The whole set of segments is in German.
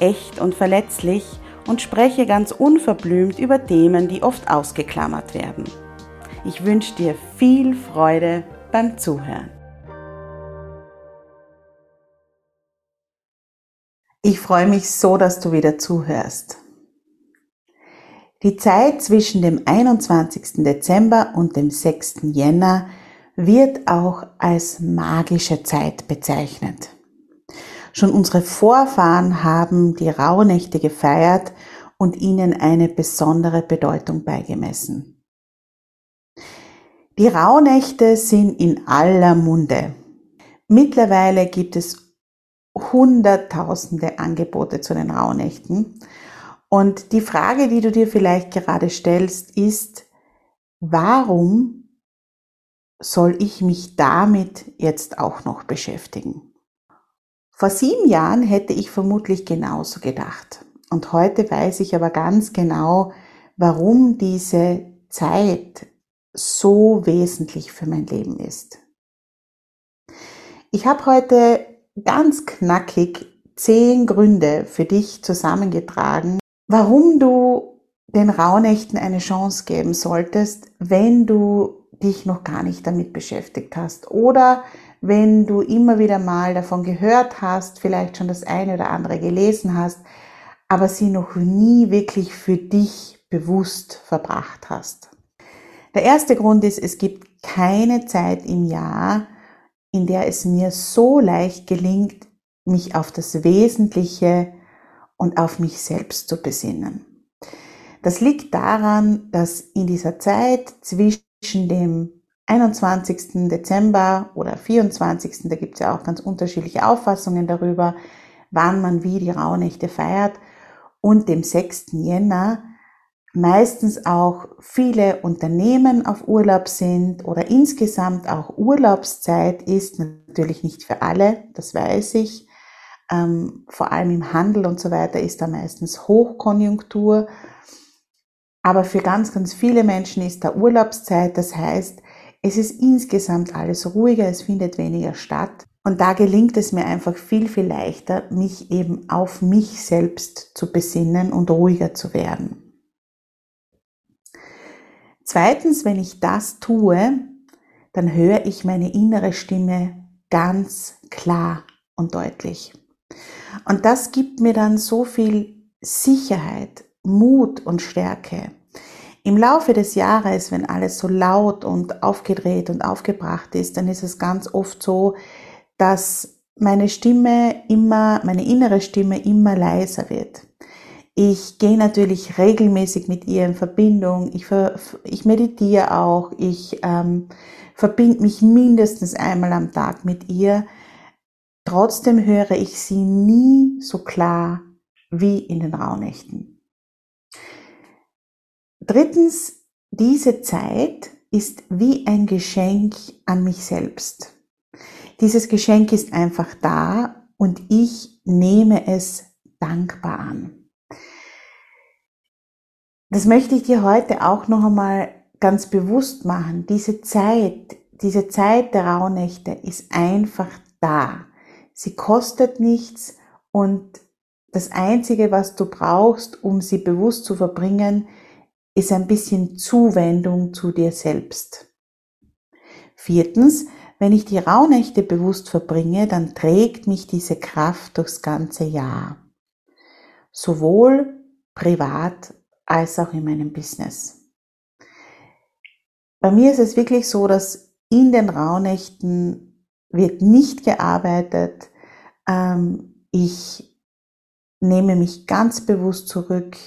echt und verletzlich und spreche ganz unverblümt über Themen, die oft ausgeklammert werden. Ich wünsche dir viel Freude beim Zuhören. Ich freue mich so, dass du wieder zuhörst. Die Zeit zwischen dem 21. Dezember und dem 6. Jänner wird auch als magische Zeit bezeichnet. Schon unsere Vorfahren haben die Rauhnächte gefeiert und ihnen eine besondere Bedeutung beigemessen. Die Rauhnächte sind in aller Munde. Mittlerweile gibt es hunderttausende Angebote zu den Rauhnächten. Und die Frage, die du dir vielleicht gerade stellst, ist, warum soll ich mich damit jetzt auch noch beschäftigen? Vor sieben Jahren hätte ich vermutlich genauso gedacht. Und heute weiß ich aber ganz genau, warum diese Zeit so wesentlich für mein Leben ist. Ich habe heute ganz knackig zehn Gründe für dich zusammengetragen, warum du den Rauhnächten eine Chance geben solltest, wenn du dich noch gar nicht damit beschäftigt hast oder wenn du immer wieder mal davon gehört hast, vielleicht schon das eine oder andere gelesen hast, aber sie noch nie wirklich für dich bewusst verbracht hast. Der erste Grund ist, es gibt keine Zeit im Jahr, in der es mir so leicht gelingt, mich auf das Wesentliche und auf mich selbst zu besinnen. Das liegt daran, dass in dieser Zeit zwischen dem 21. Dezember oder 24. Da gibt es ja auch ganz unterschiedliche Auffassungen darüber, wann man wie die Rauhnächte feiert. Und dem 6. Jänner meistens auch viele Unternehmen auf Urlaub sind oder insgesamt auch Urlaubszeit ist, natürlich nicht für alle, das weiß ich. Ähm, vor allem im Handel und so weiter ist da meistens Hochkonjunktur. Aber für ganz, ganz viele Menschen ist da Urlaubszeit. Das heißt, es ist insgesamt alles ruhiger, es findet weniger statt. Und da gelingt es mir einfach viel, viel leichter, mich eben auf mich selbst zu besinnen und ruhiger zu werden. Zweitens, wenn ich das tue, dann höre ich meine innere Stimme ganz klar und deutlich. Und das gibt mir dann so viel Sicherheit, Mut und Stärke. Im Laufe des Jahres, wenn alles so laut und aufgedreht und aufgebracht ist, dann ist es ganz oft so, dass meine Stimme immer, meine innere Stimme immer leiser wird. Ich gehe natürlich regelmäßig mit ihr in Verbindung. Ich, ich meditiere auch. Ich ähm, verbinde mich mindestens einmal am Tag mit ihr. Trotzdem höre ich sie nie so klar wie in den Rauhnächten. Drittens, diese Zeit ist wie ein Geschenk an mich selbst. Dieses Geschenk ist einfach da und ich nehme es dankbar an. Das möchte ich dir heute auch noch einmal ganz bewusst machen. Diese Zeit, diese Zeit der Rauhnächte ist einfach da. Sie kostet nichts und das Einzige, was du brauchst, um sie bewusst zu verbringen, ist ein bisschen Zuwendung zu dir selbst. Viertens, wenn ich die Rauhnächte bewusst verbringe, dann trägt mich diese Kraft durchs ganze Jahr. Sowohl privat als auch in meinem Business. Bei mir ist es wirklich so, dass in den Rauhnächten wird nicht gearbeitet. Ähm, ich nehme mich ganz bewusst zurück.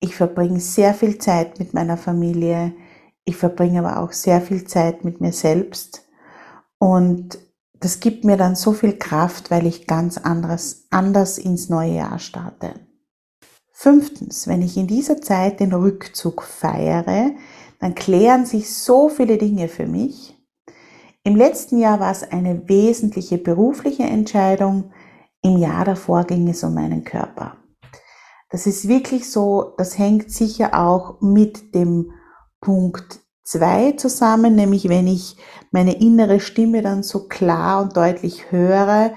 Ich verbringe sehr viel Zeit mit meiner Familie. Ich verbringe aber auch sehr viel Zeit mit mir selbst. Und das gibt mir dann so viel Kraft, weil ich ganz anderes, anders ins neue Jahr starte. Fünftens, wenn ich in dieser Zeit den Rückzug feiere, dann klären sich so viele Dinge für mich. Im letzten Jahr war es eine wesentliche berufliche Entscheidung. Im Jahr davor ging es um meinen Körper. Das ist wirklich so, das hängt sicher auch mit dem Punkt zwei zusammen, nämlich wenn ich meine innere Stimme dann so klar und deutlich höre,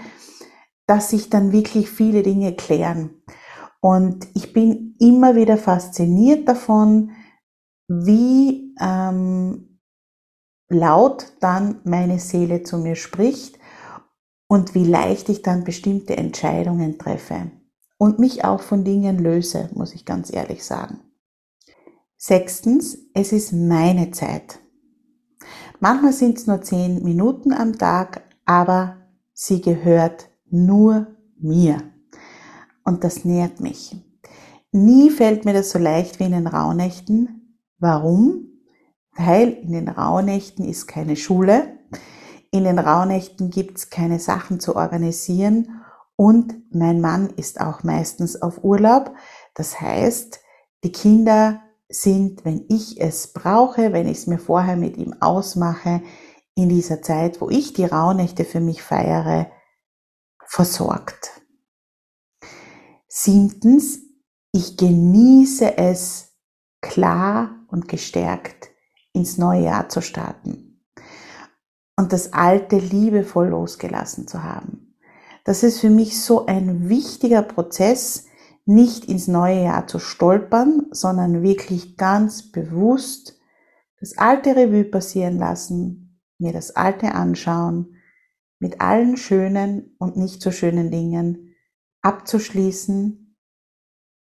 dass sich dann wirklich viele Dinge klären. Und ich bin immer wieder fasziniert davon, wie ähm, laut dann meine Seele zu mir spricht und wie leicht ich dann bestimmte Entscheidungen treffe und mich auch von Dingen löse, muss ich ganz ehrlich sagen. Sechstens, es ist meine Zeit. Manchmal sind es nur zehn Minuten am Tag, aber sie gehört nur mir. Und das nährt mich. Nie fällt mir das so leicht wie in den Rauhnächten. Warum? Weil in den Rauhnächten ist keine Schule. In den Rauhnächten gibt's keine Sachen zu organisieren und mein Mann ist auch meistens auf Urlaub. Das heißt, die Kinder sind, wenn ich es brauche, wenn ich es mir vorher mit ihm ausmache, in dieser Zeit, wo ich die Rauhnächte für mich feiere, versorgt. Siebtens, ich genieße es, klar und gestärkt ins neue Jahr zu starten und das Alte liebevoll losgelassen zu haben. Das ist für mich so ein wichtiger Prozess, nicht ins neue Jahr zu stolpern, sondern wirklich ganz bewusst das alte Revue passieren lassen, mir das alte anschauen, mit allen schönen und nicht so schönen Dingen abzuschließen,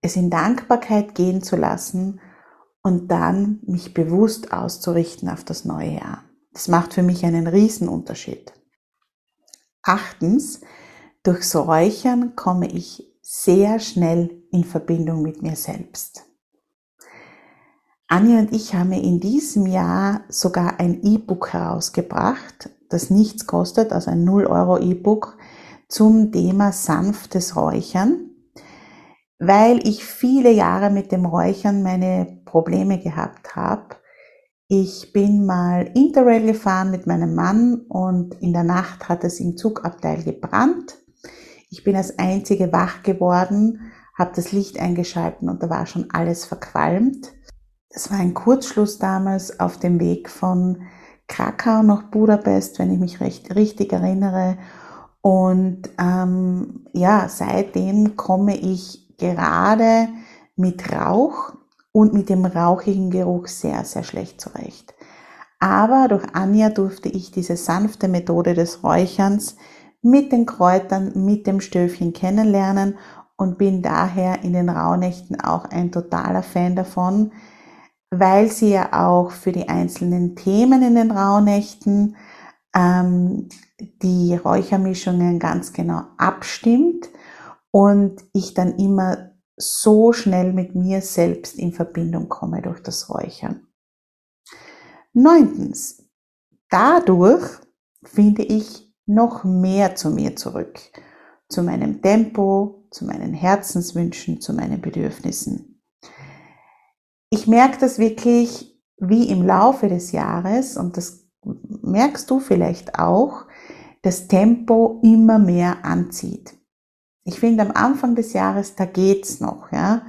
es in Dankbarkeit gehen zu lassen und dann mich bewusst auszurichten auf das neue Jahr. Das macht für mich einen Riesenunterschied. Achtens, durchs Räuchern komme ich sehr schnell in Verbindung mit mir selbst. Anja und ich haben in diesem Jahr sogar ein E-Book herausgebracht, das nichts kostet, also ein 0 Euro E-Book zum Thema sanftes Räuchern, weil ich viele Jahre mit dem Räuchern meine Probleme gehabt habe. Ich bin mal Interrail gefahren mit meinem Mann und in der Nacht hat es im Zugabteil gebrannt ich bin als einzige wach geworden, habe das Licht eingeschalten und da war schon alles verqualmt. Das war ein Kurzschluss damals auf dem Weg von Krakau nach Budapest, wenn ich mich recht, richtig erinnere. Und ähm, ja, seitdem komme ich gerade mit Rauch und mit dem rauchigen Geruch sehr, sehr schlecht zurecht. Aber durch Anja durfte ich diese sanfte Methode des Räucherns mit den Kräutern, mit dem Stöfchen kennenlernen und bin daher in den Rauhnächten auch ein totaler Fan davon, weil sie ja auch für die einzelnen Themen in den Rauhnächten ähm, die Räuchermischungen ganz genau abstimmt und ich dann immer so schnell mit mir selbst in Verbindung komme durch das Räuchern. Neuntens, dadurch finde ich noch mehr zu mir zurück, zu meinem Tempo, zu meinen Herzenswünschen, zu meinen Bedürfnissen. Ich merke das wirklich wie im Laufe des Jahres und das merkst du vielleicht auch, das Tempo immer mehr anzieht. Ich finde am Anfang des Jahres, da geht's noch, ja.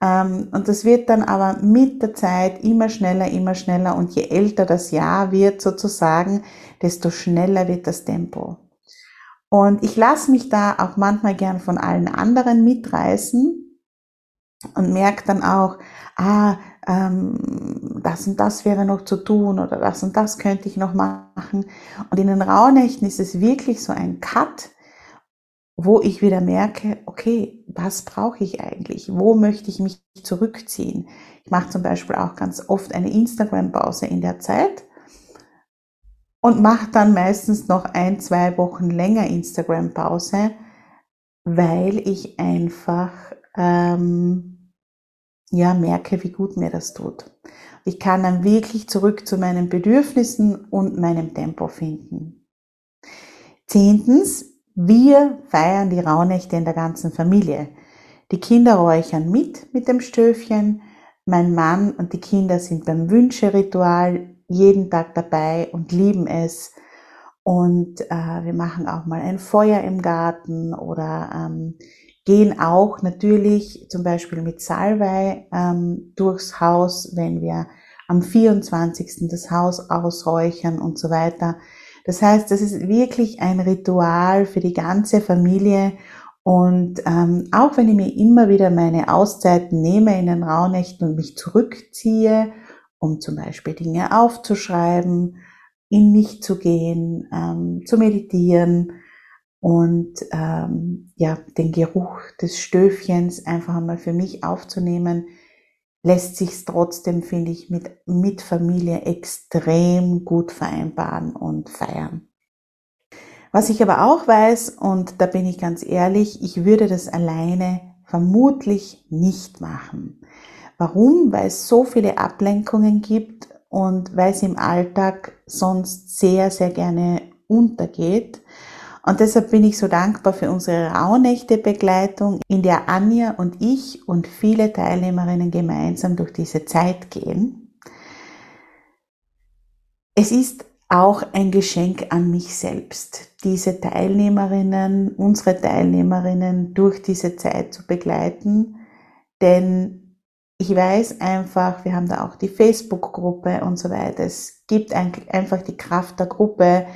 Ähm, und das wird dann aber mit der Zeit immer schneller, immer schneller und je älter das Jahr wird sozusagen, desto schneller wird das Tempo. Und ich lasse mich da auch manchmal gern von allen anderen mitreißen und merke dann auch, ah, ähm, das und das wäre noch zu tun oder das und das könnte ich noch machen. Und in den Rauhnächten ist es wirklich so ein Cut wo ich wieder merke, okay, was brauche ich eigentlich? Wo möchte ich mich zurückziehen? Ich mache zum Beispiel auch ganz oft eine Instagram-Pause in der Zeit und mache dann meistens noch ein, zwei Wochen länger Instagram-Pause, weil ich einfach ähm, ja merke, wie gut mir das tut. Ich kann dann wirklich zurück zu meinen Bedürfnissen und meinem Tempo finden. Zehntens, wir feiern die Rauhnächte in der ganzen Familie. Die Kinder räuchern mit mit dem Stöfchen. Mein Mann und die Kinder sind beim Wünscheritual jeden Tag dabei und lieben es. Und äh, wir machen auch mal ein Feuer im Garten oder ähm, gehen auch natürlich zum Beispiel mit Salbei ähm, durchs Haus, wenn wir am 24. das Haus ausräuchern und so weiter. Das heißt, das ist wirklich ein Ritual für die ganze Familie. Und ähm, auch wenn ich mir immer wieder meine Auszeiten nehme in den Rauhnächten und mich zurückziehe, um zum Beispiel Dinge aufzuschreiben, in mich zu gehen, ähm, zu meditieren, und ähm, ja, den Geruch des Stöfchens einfach einmal für mich aufzunehmen, lässt sich trotzdem, finde ich, mit, mit Familie extrem gut vereinbaren und feiern. Was ich aber auch weiß, und da bin ich ganz ehrlich, ich würde das alleine vermutlich nicht machen. Warum? Weil es so viele Ablenkungen gibt und weil es im Alltag sonst sehr, sehr gerne untergeht. Und deshalb bin ich so dankbar für unsere Rauhnächte-Begleitung, in der Anja und ich und viele Teilnehmerinnen gemeinsam durch diese Zeit gehen. Es ist auch ein Geschenk an mich selbst, diese Teilnehmerinnen, unsere Teilnehmerinnen durch diese Zeit zu begleiten, denn ich weiß einfach, wir haben da auch die Facebook-Gruppe und so weiter. Es gibt einfach die Kraft der Gruppe,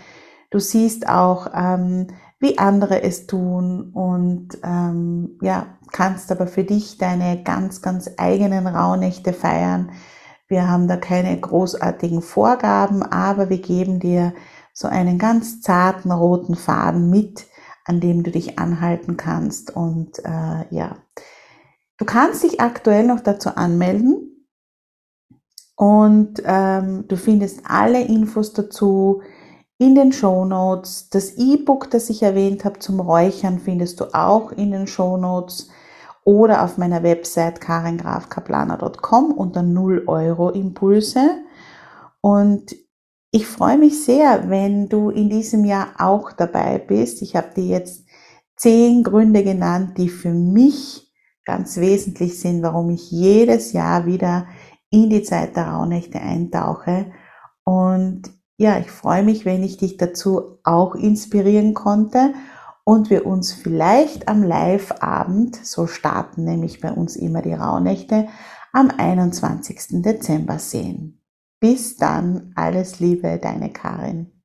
Du siehst auch, ähm, wie andere es tun und ähm, ja, kannst aber für dich deine ganz, ganz eigenen Rauhnächte feiern. Wir haben da keine großartigen Vorgaben, aber wir geben dir so einen ganz zarten roten Faden mit, an dem du dich anhalten kannst. Und äh, ja, du kannst dich aktuell noch dazu anmelden und ähm, du findest alle Infos dazu in den Show Notes. Das E-Book, das ich erwähnt habe zum Räuchern, findest du auch in den Show Notes oder auf meiner Website karingrafkaplaner.com unter 0 Euro Impulse. Und ich freue mich sehr, wenn du in diesem Jahr auch dabei bist. Ich habe dir jetzt zehn Gründe genannt, die für mich ganz wesentlich sind, warum ich jedes Jahr wieder in die Zeit der Rauhnächte eintauche. Und ja, ich freue mich, wenn ich dich dazu auch inspirieren konnte und wir uns vielleicht am Live-Abend, so starten nämlich bei uns immer die Rauhnächte, am 21. Dezember sehen. Bis dann, alles Liebe, deine Karin.